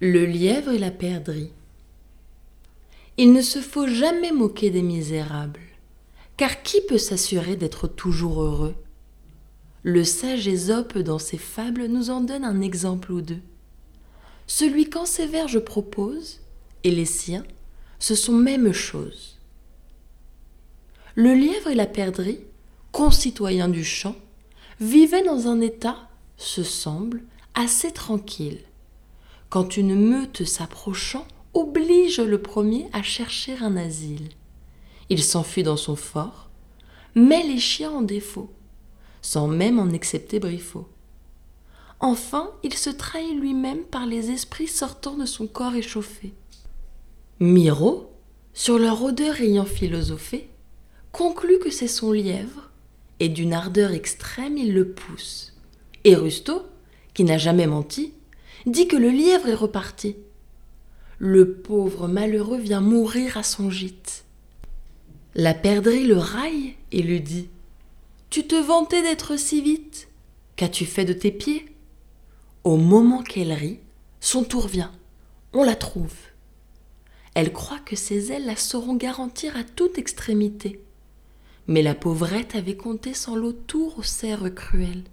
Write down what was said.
Le lièvre et la perdrix. Il ne se faut jamais moquer des misérables, car qui peut s'assurer d'être toujours heureux? Le sage Ésope dans ses fables nous en donne un exemple ou deux. Celui qu'en ses vers je propose, et les siens, ce sont même choses. Le lièvre et la perdrix, concitoyens du champ, vivaient dans un état, se semble, assez tranquille quand une meute s'approchant oblige le premier à chercher un asile. Il s'enfuit dans son fort, met les chiens en défaut, sans même en excepter Briffaut. Enfin, il se trahit lui-même par les esprits sortant de son corps échauffé. Miro, sur leur odeur ayant philosophé, conclut que c'est son lièvre, et d'une ardeur extrême il le pousse. Et Rusto, qui n'a jamais menti, dit que le lièvre est reparti. Le pauvre malheureux vient mourir à son gîte. La perdrix le raille et lui dit Tu te vantais d'être si vite. Qu'as-tu fait de tes pieds? Au moment qu'elle rit, son tour vient. On la trouve. Elle croit que ses ailes la sauront garantir à toute extrémité. Mais la pauvrette avait compté sans l'autour au cerf cruel.